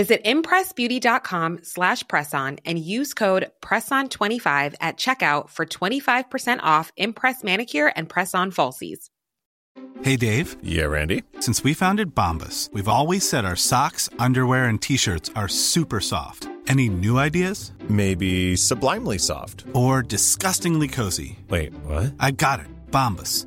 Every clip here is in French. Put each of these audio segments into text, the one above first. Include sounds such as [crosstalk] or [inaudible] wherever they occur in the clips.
Visit impressbeauty.com slash presson and use code PRESSON25 at checkout for 25% off Impress Manicure and Press-On Falsies. Hey, Dave. Yeah, Randy. Since we founded Bombus, we've always said our socks, underwear, and T-shirts are super soft. Any new ideas? Maybe sublimely soft. Or disgustingly cozy. Wait, what? I got it. Bombus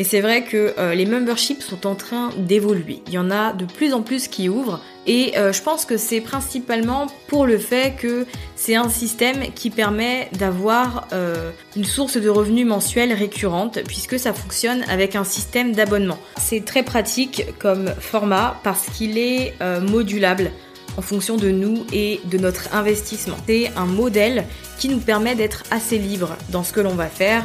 Et c'est vrai que euh, les memberships sont en train d'évoluer. Il y en a de plus en plus qui ouvrent. Et euh, je pense que c'est principalement pour le fait que c'est un système qui permet d'avoir euh, une source de revenus mensuels récurrente puisque ça fonctionne avec un système d'abonnement. C'est très pratique comme format parce qu'il est modulable en fonction de nous et de notre investissement. C'est un modèle qui nous permet d'être assez libre dans ce que l'on va faire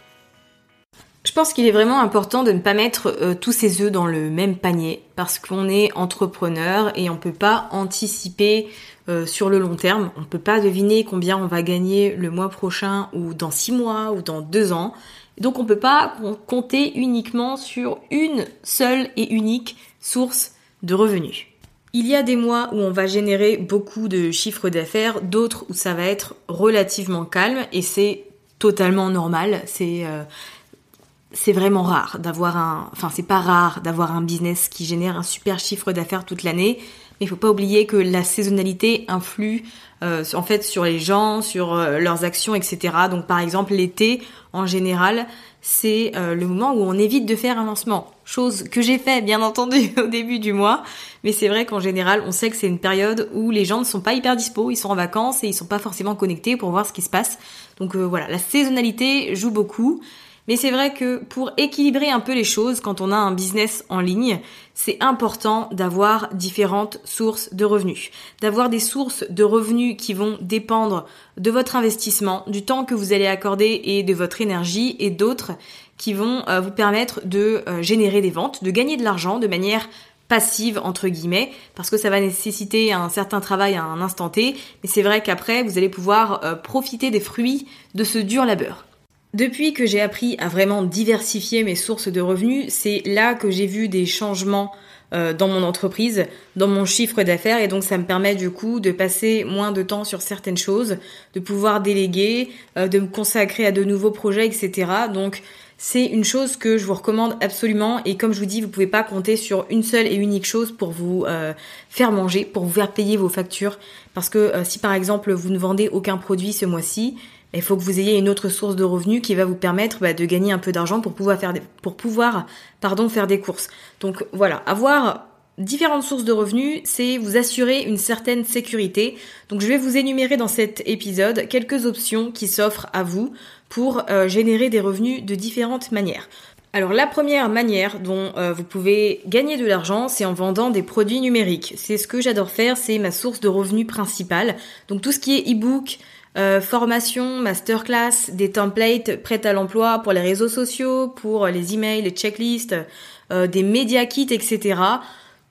Je pense qu'il est vraiment important de ne pas mettre euh, tous ses œufs dans le même panier parce qu'on est entrepreneur et on peut pas anticiper euh, sur le long terme. On peut pas deviner combien on va gagner le mois prochain ou dans six mois ou dans deux ans. Donc on peut pas compter uniquement sur une seule et unique source de revenus. Il y a des mois où on va générer beaucoup de chiffres d'affaires, d'autres où ça va être relativement calme et c'est totalement normal. C'est euh, c'est vraiment rare d'avoir un, enfin c'est pas rare d'avoir un business qui génère un super chiffre d'affaires toute l'année, mais il faut pas oublier que la saisonnalité influe euh, en fait sur les gens, sur euh, leurs actions, etc. Donc par exemple l'été en général c'est euh, le moment où on évite de faire un lancement, chose que j'ai fait bien entendu [laughs] au début du mois, mais c'est vrai qu'en général on sait que c'est une période où les gens ne sont pas hyper dispo, ils sont en vacances et ils sont pas forcément connectés pour voir ce qui se passe. Donc voilà, la saisonnalité joue beaucoup. Mais c'est vrai que pour équilibrer un peu les choses, quand on a un business en ligne, c'est important d'avoir différentes sources de revenus. D'avoir des sources de revenus qui vont dépendre de votre investissement, du temps que vous allez accorder et de votre énergie, et d'autres qui vont euh, vous permettre de euh, générer des ventes, de gagner de l'argent de manière passive entre guillemets parce que ça va nécessiter un certain travail à un instant T mais c'est vrai qu'après vous allez pouvoir euh, profiter des fruits de ce dur labeur. Depuis que j'ai appris à vraiment diversifier mes sources de revenus, c'est là que j'ai vu des changements euh, dans mon entreprise, dans mon chiffre d'affaires, et donc ça me permet du coup de passer moins de temps sur certaines choses, de pouvoir déléguer, euh, de me consacrer à de nouveaux projets, etc. Donc c'est une chose que je vous recommande absolument, et comme je vous dis, vous pouvez pas compter sur une seule et unique chose pour vous euh, faire manger, pour vous faire payer vos factures, parce que si par exemple vous ne vendez aucun produit ce mois-ci, il faut que vous ayez une autre source de revenus qui va vous permettre bah, de gagner un peu d'argent pour pouvoir faire des, pour pouvoir pardon faire des courses. Donc voilà, avoir différentes sources de revenus, c'est vous assurer une certaine sécurité. Donc je vais vous énumérer dans cet épisode quelques options qui s'offrent à vous pour euh, générer des revenus de différentes manières. Alors la première manière dont euh, vous pouvez gagner de l'argent, c'est en vendant des produits numériques. C'est ce que j'adore faire, c'est ma source de revenus principale. Donc tout ce qui est e-book, euh, formation, masterclass, des templates prêts à l'emploi pour les réseaux sociaux, pour les emails, les checklists, euh, des média kits, etc.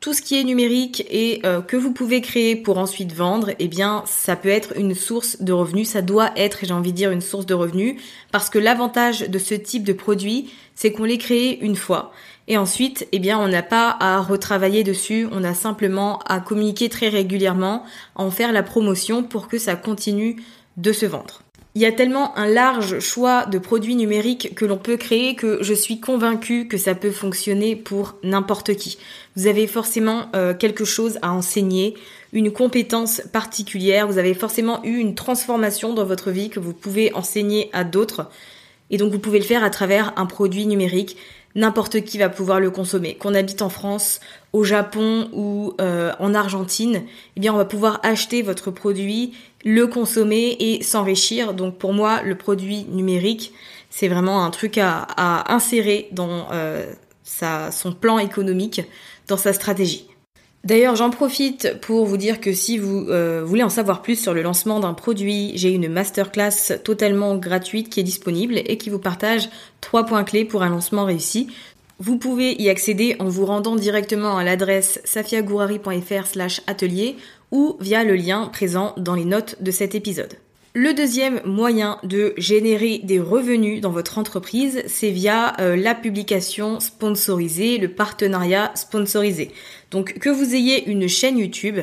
Tout ce qui est numérique et que vous pouvez créer pour ensuite vendre, eh bien, ça peut être une source de revenus. Ça doit être, j'ai envie de dire, une source de revenus parce que l'avantage de ce type de produit, c'est qu'on les crée une fois. Et ensuite, eh bien, on n'a pas à retravailler dessus, on a simplement à communiquer très régulièrement, à en faire la promotion pour que ça continue de se vendre. Il y a tellement un large choix de produits numériques que l'on peut créer que je suis convaincue que ça peut fonctionner pour n'importe qui. Vous avez forcément euh, quelque chose à enseigner, une compétence particulière, vous avez forcément eu une transformation dans votre vie que vous pouvez enseigner à d'autres. Et donc vous pouvez le faire à travers un produit numérique. N'importe qui va pouvoir le consommer. Qu'on habite en France, au Japon ou euh, en Argentine, eh bien on va pouvoir acheter votre produit, le consommer et s'enrichir. Donc pour moi, le produit numérique, c'est vraiment un truc à, insérer dans euh, sa, son plan économique, dans sa stratégie. D'ailleurs, j'en profite pour vous dire que si vous euh, voulez en savoir plus sur le lancement d'un produit, j'ai une masterclass totalement gratuite qui est disponible et qui vous partage trois points clés pour un lancement réussi. Vous pouvez y accéder en vous rendant directement à l'adresse safiagourari.fr slash atelier ou via le lien présent dans les notes de cet épisode. Le deuxième moyen de générer des revenus dans votre entreprise, c'est via euh, la publication sponsorisée, le partenariat sponsorisé. Donc que vous ayez une chaîne YouTube,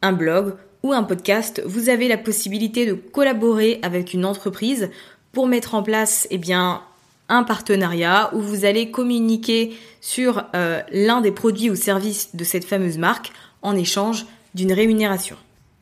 un blog ou un podcast, vous avez la possibilité de collaborer avec une entreprise pour mettre en place eh bien un partenariat où vous allez communiquer sur euh, l'un des produits ou services de cette fameuse marque en échange d'une rémunération.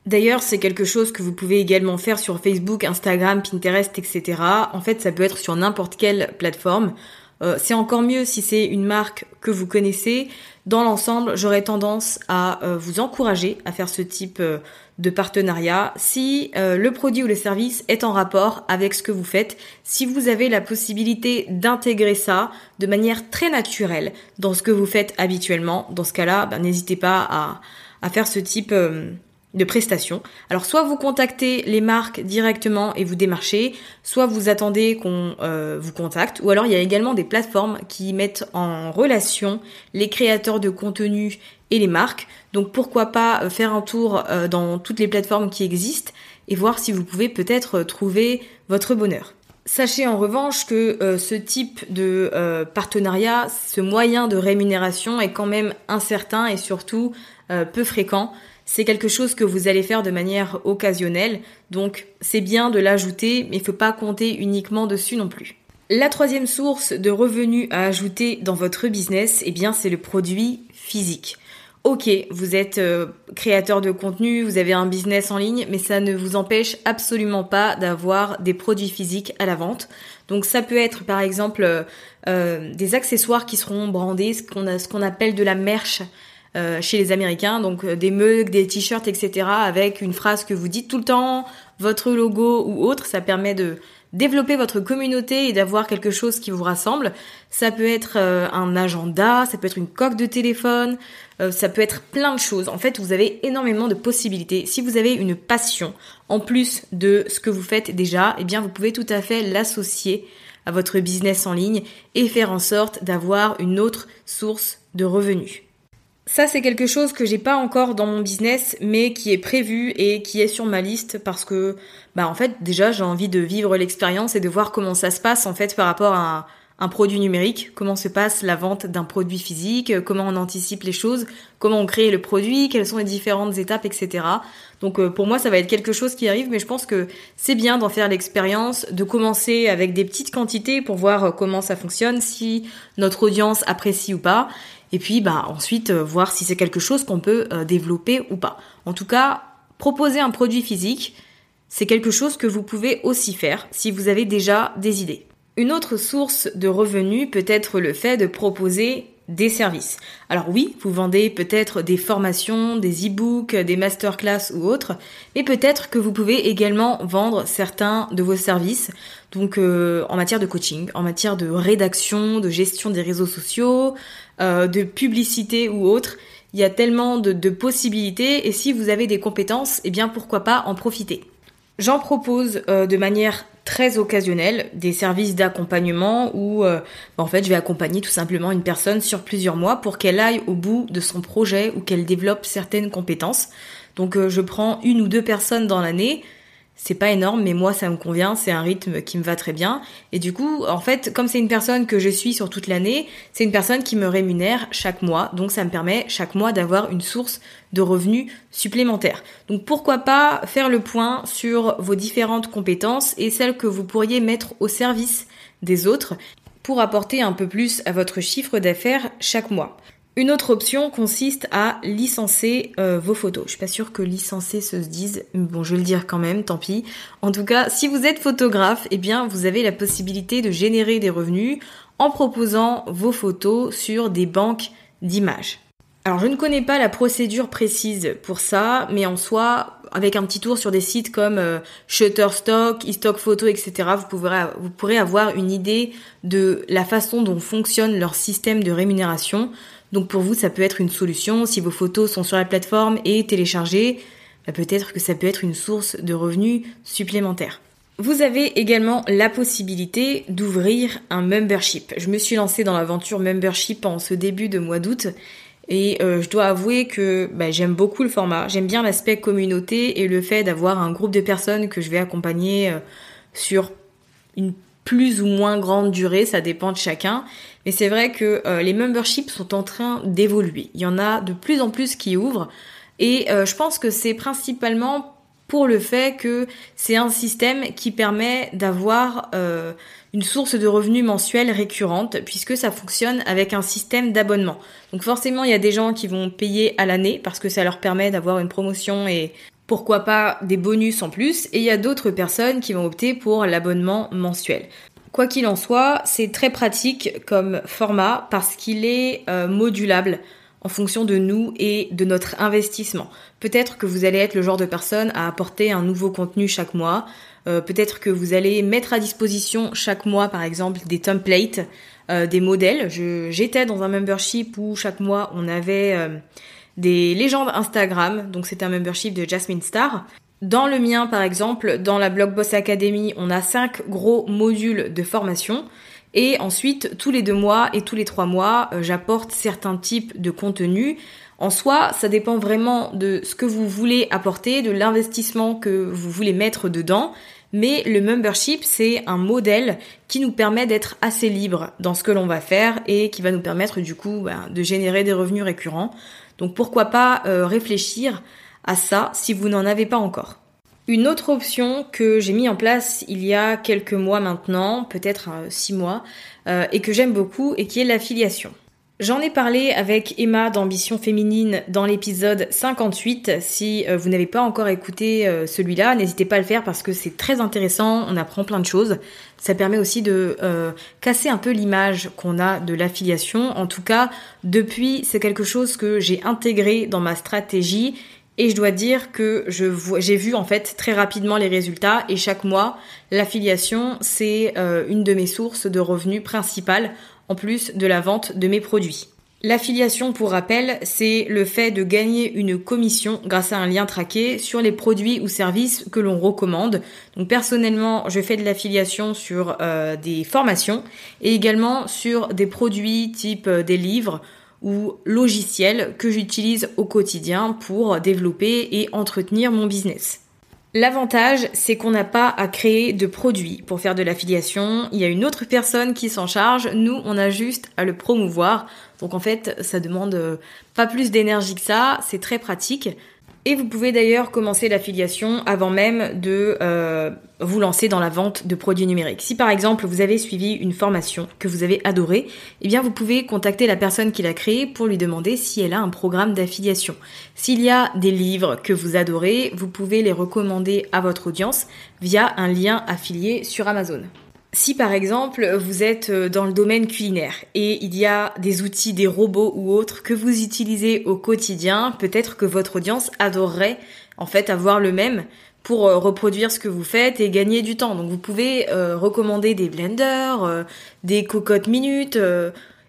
D'ailleurs, c'est quelque chose que vous pouvez également faire sur Facebook, Instagram, Pinterest, etc. En fait, ça peut être sur n'importe quelle plateforme. Euh, c'est encore mieux si c'est une marque que vous connaissez. Dans l'ensemble, j'aurais tendance à euh, vous encourager à faire ce type euh, de partenariat si le produit ou le service est en rapport avec ce que vous faites, si vous avez la possibilité d'intégrer ça de manière très naturelle dans ce que vous faites habituellement. Dans ce cas-là, ben, n'hésitez pas à, à, faire ce type de prestations. Alors soit vous contactez les marques directement et vous démarchez, soit vous attendez qu'on euh, vous contacte, ou alors il y a également des plateformes qui mettent en relation les créateurs de contenu et les marques. Donc pourquoi pas euh, faire un tour euh, dans toutes les plateformes qui existent et voir si vous pouvez peut-être trouver votre bonheur. Sachez en revanche que ce type de partenariat, ce moyen de rémunération est quand même incertain et surtout peu fréquent c'est quelque chose que vous allez faire de manière occasionnelle, donc c'est bien de l'ajouter, mais il ne faut pas compter uniquement dessus non plus. La troisième source de revenus à ajouter dans votre business, eh bien, c'est le produit physique. Ok, vous êtes euh, créateur de contenu, vous avez un business en ligne, mais ça ne vous empêche absolument pas d'avoir des produits physiques à la vente. Donc ça peut être par exemple euh, euh, des accessoires qui seront brandés, ce qu'on appelle de la merch. Euh, chez les Américains, donc euh, des mugs, des t-shirts, etc. avec une phrase que vous dites tout le temps, votre logo ou autre, ça permet de développer votre communauté et d'avoir quelque chose qui vous rassemble. Ça peut être euh, un agenda, ça peut être une coque de téléphone, ça peut être plein de choses. En fait, vous avez énormément de possibilités. Si vous avez une passion en plus de ce que vous faites déjà, eh bien vous pouvez tout à fait l'associer à votre business en ligne et faire en sorte d'avoir une autre source de revenus. Ça, c'est quelque chose que j'ai pas encore dans mon business, mais qui est prévu et qui est sur ma liste parce que, bah, en fait, déjà, j'ai envie de vivre l'expérience et de voir comment ça se passe, en fait, par rapport à un, produit numérique, comment se passe la vente d'un produit physique, comment on anticipe les choses, comment on crée le produit, quelles sont les différentes étapes, etc. Donc, euh, pour moi, ça va être quelque chose qui arrive, mais je pense que c'est bien d'en faire l'expérience, de commencer avec des petites quantités pour voir euh, comment ça fonctionne, si notre audience apprécie ou pas et puis bah ensuite euh, voir si c'est quelque chose qu'on peut euh, développer ou pas. En tout cas, proposer un produit physique, c'est quelque chose que vous pouvez aussi faire si vous avez déjà des idées. Une autre source de revenus peut être le fait de proposer des services. Alors oui, vous vendez peut-être des formations, des e-books, des masterclass ou autres, mais peut-être que vous pouvez également vendre certains de vos services, donc euh, en matière de coaching, en matière de rédaction, de gestion des réseaux sociaux, euh, de publicité ou autre. Il y a tellement de, possibilités et si vous avez des compétences, eh bien pourquoi pas en profiter. J'en propose euh, de manière très occasionnelle des services d'accompagnement où euh, bah, en fait je vais accompagner tout simplement une personne sur plusieurs mois pour qu'elle aille au bout de son projet ou qu'elle développe certaines compétences. Donc euh, je prends une ou deux personnes dans l'année c'est pas énorme, mais moi ça me convient, c'est un rythme qui me va très bien. Et du coup, en fait, comme c'est une personne que je suis sur toute l'année, c'est une personne qui me rémunère chaque mois, donc ça me permet chaque mois d'avoir une source de revenus supplémentaires. Donc pourquoi pas faire le point sur vos différentes compétences et celles que vous pourriez mettre au service des autres pour apporter un peu plus à votre chiffre d'affaires chaque mois. Une autre option consiste à licencer euh, vos photos. Je suis pas sûre que licencer se dise, mais bon, je vais le dire quand même, tant pis. En tout cas, si vous êtes photographe, eh bien, vous avez la possibilité de générer des revenus en proposant vos photos sur des banques d'images. Alors, je ne connais pas la procédure précise pour ça, mais en soi, avec un petit tour sur des sites comme euh, Shutterstock, eStock Photo, etc., vous pourrez, vous pourrez avoir une idée de la façon dont fonctionne leur système de rémunération. Donc pour vous, ça peut être une solution. Si vos photos sont sur la plateforme et téléchargées, bah, peut-être que ça peut être une source de revenus supplémentaires. Vous avez également la possibilité d'ouvrir un membership. Je me suis lancée dans l'aventure membership en ce début de mois d'août et euh, je dois avouer que bah, j'aime beaucoup le format. J'aime bien l'aspect communauté et le fait d'avoir un groupe de personnes que je vais accompagner euh, sur une plus ou moins grande durée, ça dépend de chacun. Mais c'est vrai que euh, les memberships sont en train d'évoluer. Il y en a de plus en plus qui ouvrent. Et euh, je pense que c'est principalement pour le fait que c'est un système qui permet d'avoir euh, une source de revenus mensuels récurrente puisque ça fonctionne avec un système d'abonnement. Donc forcément, il y a des gens qui vont payer à l'année parce que ça leur permet d'avoir une promotion et pourquoi pas des bonus en plus, et il y a d'autres personnes qui vont opter pour l'abonnement mensuel. Quoi qu'il en soit, c'est très pratique comme format parce qu'il est euh, modulable en fonction de nous et de notre investissement. Peut-être que vous allez être le genre de personne à apporter un nouveau contenu chaque mois. Euh, peut-être que vous allez mettre à disposition chaque mois, par exemple, des templates, euh, des modèles. J'étais dans un membership où chaque mois on avait des légendes Instagram, donc c'est un membership de Jasmine Star. Dans le mien, par exemple, dans la Blog Boss Academy, on a cinq gros modules de formation. Et ensuite, tous les deux mois et tous les trois mois, euh, j'apporte certains types de contenus. En soi, ça dépend vraiment de ce que vous voulez apporter, de l'investissement que vous voulez mettre dedans. Mais le membership, c'est un modèle qui nous permet d'être assez libre dans ce que l'on va faire et qui va nous permettre du coup ben, de générer des revenus récurrents. Donc pourquoi pas euh, réfléchir à ça si vous n'en avez pas encore. Une autre option que j'ai mis en place il y a quelques mois maintenant, peut-être euh, six mois, euh, et que j'aime beaucoup, et qui est l'affiliation. J'en ai parlé avec Emma d'Ambition Féminine dans l'épisode 58. Si euh, vous n'avez pas encore écouté euh, celui-là, n'hésitez pas à le faire parce que c'est très intéressant, on apprend plein de choses. Ça permet aussi de euh, casser un peu l'image qu'on a de l'affiliation. En tout cas, depuis, c'est quelque chose que j'ai intégré dans ma stratégie et je dois dire que j'ai vu en fait très rapidement les résultats et chaque mois, l'affiliation, c'est une de mes sources de revenus principales en plus de la vente de mes produits. L'affiliation, pour rappel, c'est le fait de gagner une commission grâce à un lien traqué sur les produits ou services que l'on recommande. Donc personnellement, je fais de l'affiliation sur euh, des formations et également sur des produits type euh, des livres ou logiciels que j'utilise au quotidien pour développer et entretenir mon business. L'avantage, c'est qu'on n'a pas à créer de produit pour faire de l'affiliation. Il y a une autre personne qui s'en charge. Nous, on a juste à le promouvoir. Donc en fait, ça demande euh, pas plus d'énergie que ça. C'est très pratique. Et vous pouvez d'ailleurs commencer l'affiliation avant même de euh, vous lancer dans la vente de produits numériques. Si par exemple vous avez suivi une formation que vous avez adorée, eh bien vous pouvez contacter la personne qui l'a créée pour lui demander si elle a un programme d'affiliation. S'il y a des livres que vous adorez, vous pouvez les recommander à votre audience via un lien affilié sur Amazon. Si par exemple vous êtes euh, dans le domaine culinaire et il y a des outils, des robots ou autres que vous utilisez au quotidien, peut-être que votre audience adorerait en fait avoir le même pour euh, reproduire ce que vous faites et gagner du temps. Donc vous pouvez euh, recommander des blenders, des cocottes minutes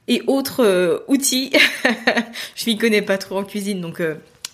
et autres outils. [laughs] Je m'y connais pas trop en cuisine donc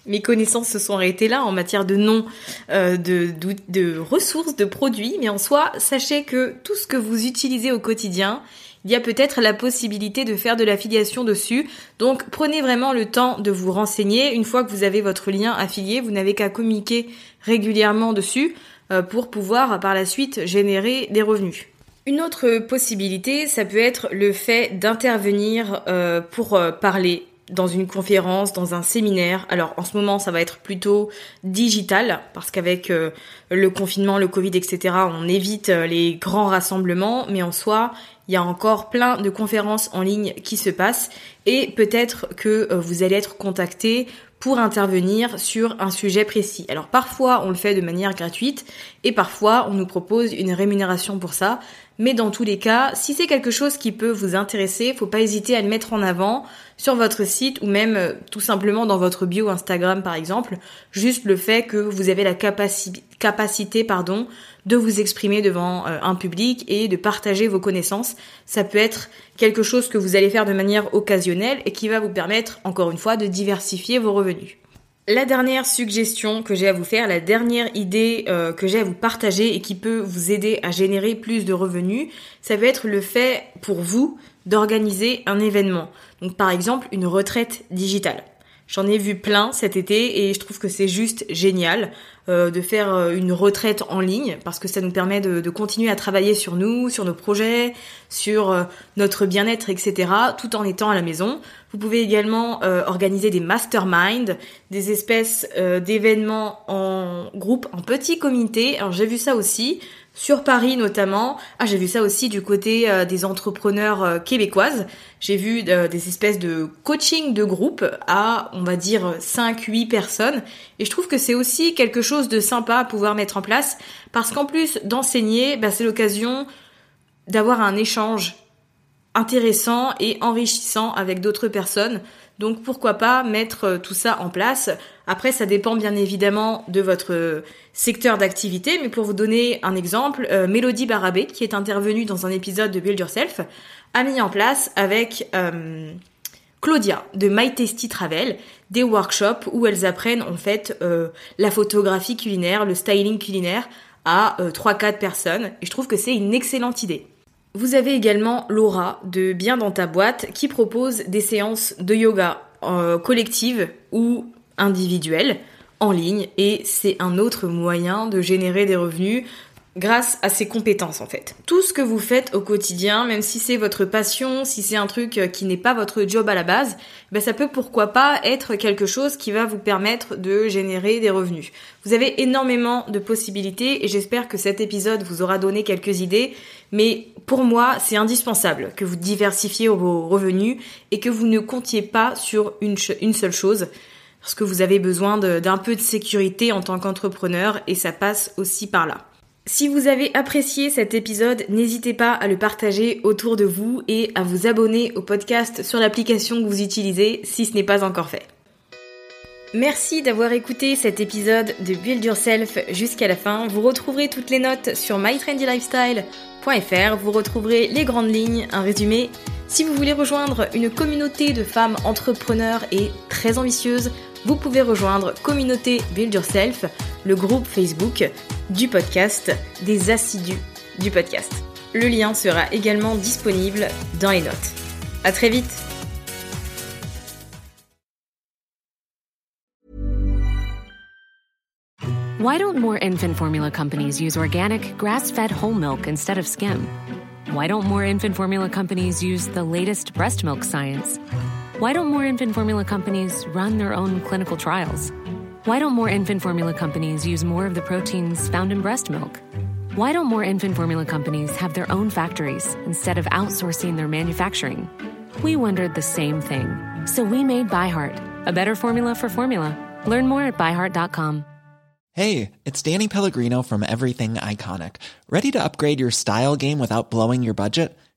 mes connaissances se sont arrêtées là en matière de nom euh, de, de, ressources, de produits, mais en soi, sachez que tout ce que vous utilisez au quotidien, il y a peut-être la possibilité de faire de l'affiliation dessus. Donc prenez vraiment le temps de vous renseigner. Une fois que vous avez votre lien affilié, vous n'avez qu'à communiquer régulièrement dessus euh, pour pouvoir par la suite générer des revenus. Une autre possibilité, ça peut être le fait d'intervenir euh, pour parler dans une conférence, dans un séminaire. Alors en ce moment, ça va être plutôt digital parce qu'avec euh, le confinement, le Covid, etc., on évite euh, les grands rassemblements, mais en soi, il y a encore plein de conférences en ligne qui se passent et peut-être que euh, vous allez être contacté pour intervenir sur un sujet précis. Alors parfois on le fait de manière gratuite et parfois on nous propose une rémunération pour ça. Mais dans tous les cas, si c'est quelque chose qui peut vous intéresser, faut pas hésiter à le mettre en avant sur votre site ou même euh, tout simplement dans votre bio Instagram par exemple. Juste le fait que vous avez la capacité pardon, de vous exprimer devant euh, un public et de partager vos connaissances. Ça peut être quelque chose que vous allez faire de manière occasionnelle et qui va vous permettre, encore une fois, de diversifier vos revenus. La dernière suggestion que j'ai à vous faire, la dernière idée euh, que j'ai à vous partager et qui peut vous aider à générer plus de revenus, ça peut être le fait pour vous d'organiser un événement. Donc par exemple une retraite digitale. J'en ai vu plein cet été et je trouve que c'est juste génial euh, de faire euh, une retraite en ligne parce que ça nous permet de, continuer à travailler sur nous, sur nos projets, sur notre bien-être, etc. tout en étant à la maison. Vous pouvez également euh, organiser des masterminds, des espèces euh, d'événements en groupe, en petit comité. Alors j'ai vu ça aussi sur Paris notamment. Ah j'ai vu ça aussi du côté euh, des entrepreneurs québécoises. J'ai vu des espèces de coaching de groupe à on va dire 5-8 personnes. Et je trouve que c'est aussi quelque chose de sympa à pouvoir mettre en place parce qu'en plus d'enseigner, bah, c'est l'occasion d'avoir un échange intéressant et enrichissant avec d'autres personnes. Donc pourquoi pas mettre euh, tout ça en place. Après, ça dépend bien évidemment de votre euh, secteur d'activité, mais pour vous donner un exemple, euh, Mélodie Barabé, qui est intervenue dans un épisode de Build Yourself, a mis en place avec Claudia de My Tasty Travel des workshops où elles apprennent en fait la photographie culinaire, le styling culinaire à 3-4 personnes. Et je trouve que c'est une excellente idée. Vous avez également Laura de Bien dans ta boîte qui propose des séances de yoga euh, collectives ou individuelles en ligne et c'est un autre moyen de générer des revenus grâce à ses compétences en fait. Tout ce que vous faites au quotidien, même si c'est votre passion, si c'est un truc euh, qui n'est pas votre job à la base, ben ça peut pourquoi pas être quelque chose qui va vous permettre de générer des revenus. Vous avez énormément de possibilités et j'espère que cet épisode vous aura donné quelques idées, mais pour moi c'est indispensable que vous diversifiez vos revenus et que vous ne comptiez pas sur une, une seule chose parce que vous avez besoin d'un peu de sécurité en tant qu'entrepreneur et ça passe aussi par là. Si vous avez apprécié cet épisode, n'hésitez pas à le partager autour de vous et à vous abonner au podcast sur l'application que vous utilisez si ce n'est pas encore fait. Merci d'avoir écouté cet épisode de Build Yourself jusqu'à la fin. Vous retrouverez toutes les notes sur mytrendylifestyle.fr. Vous retrouverez les grandes lignes, un résumé. Si vous voulez rejoindre une communauté de femmes entrepreneurs et très ambitieuses, vous pouvez rejoindre Communauté Build Yourself, le groupe Facebook du podcast, des assidus du podcast. Le lien sera également disponible dans les notes. À très vite! Why don't more infant formula companies use organic, grass-fed whole milk instead of skim? Why don't more infant formula companies use the latest breast milk science? Why don't more infant formula companies run their own clinical trials? Why don't more infant formula companies use more of the proteins found in breast milk? Why don't more infant formula companies have their own factories instead of outsourcing their manufacturing? We wondered the same thing. So we made ByHeart, a better formula for formula. Learn more at byheart.com. Hey, it's Danny Pellegrino from Everything Iconic. Ready to upgrade your style game without blowing your budget?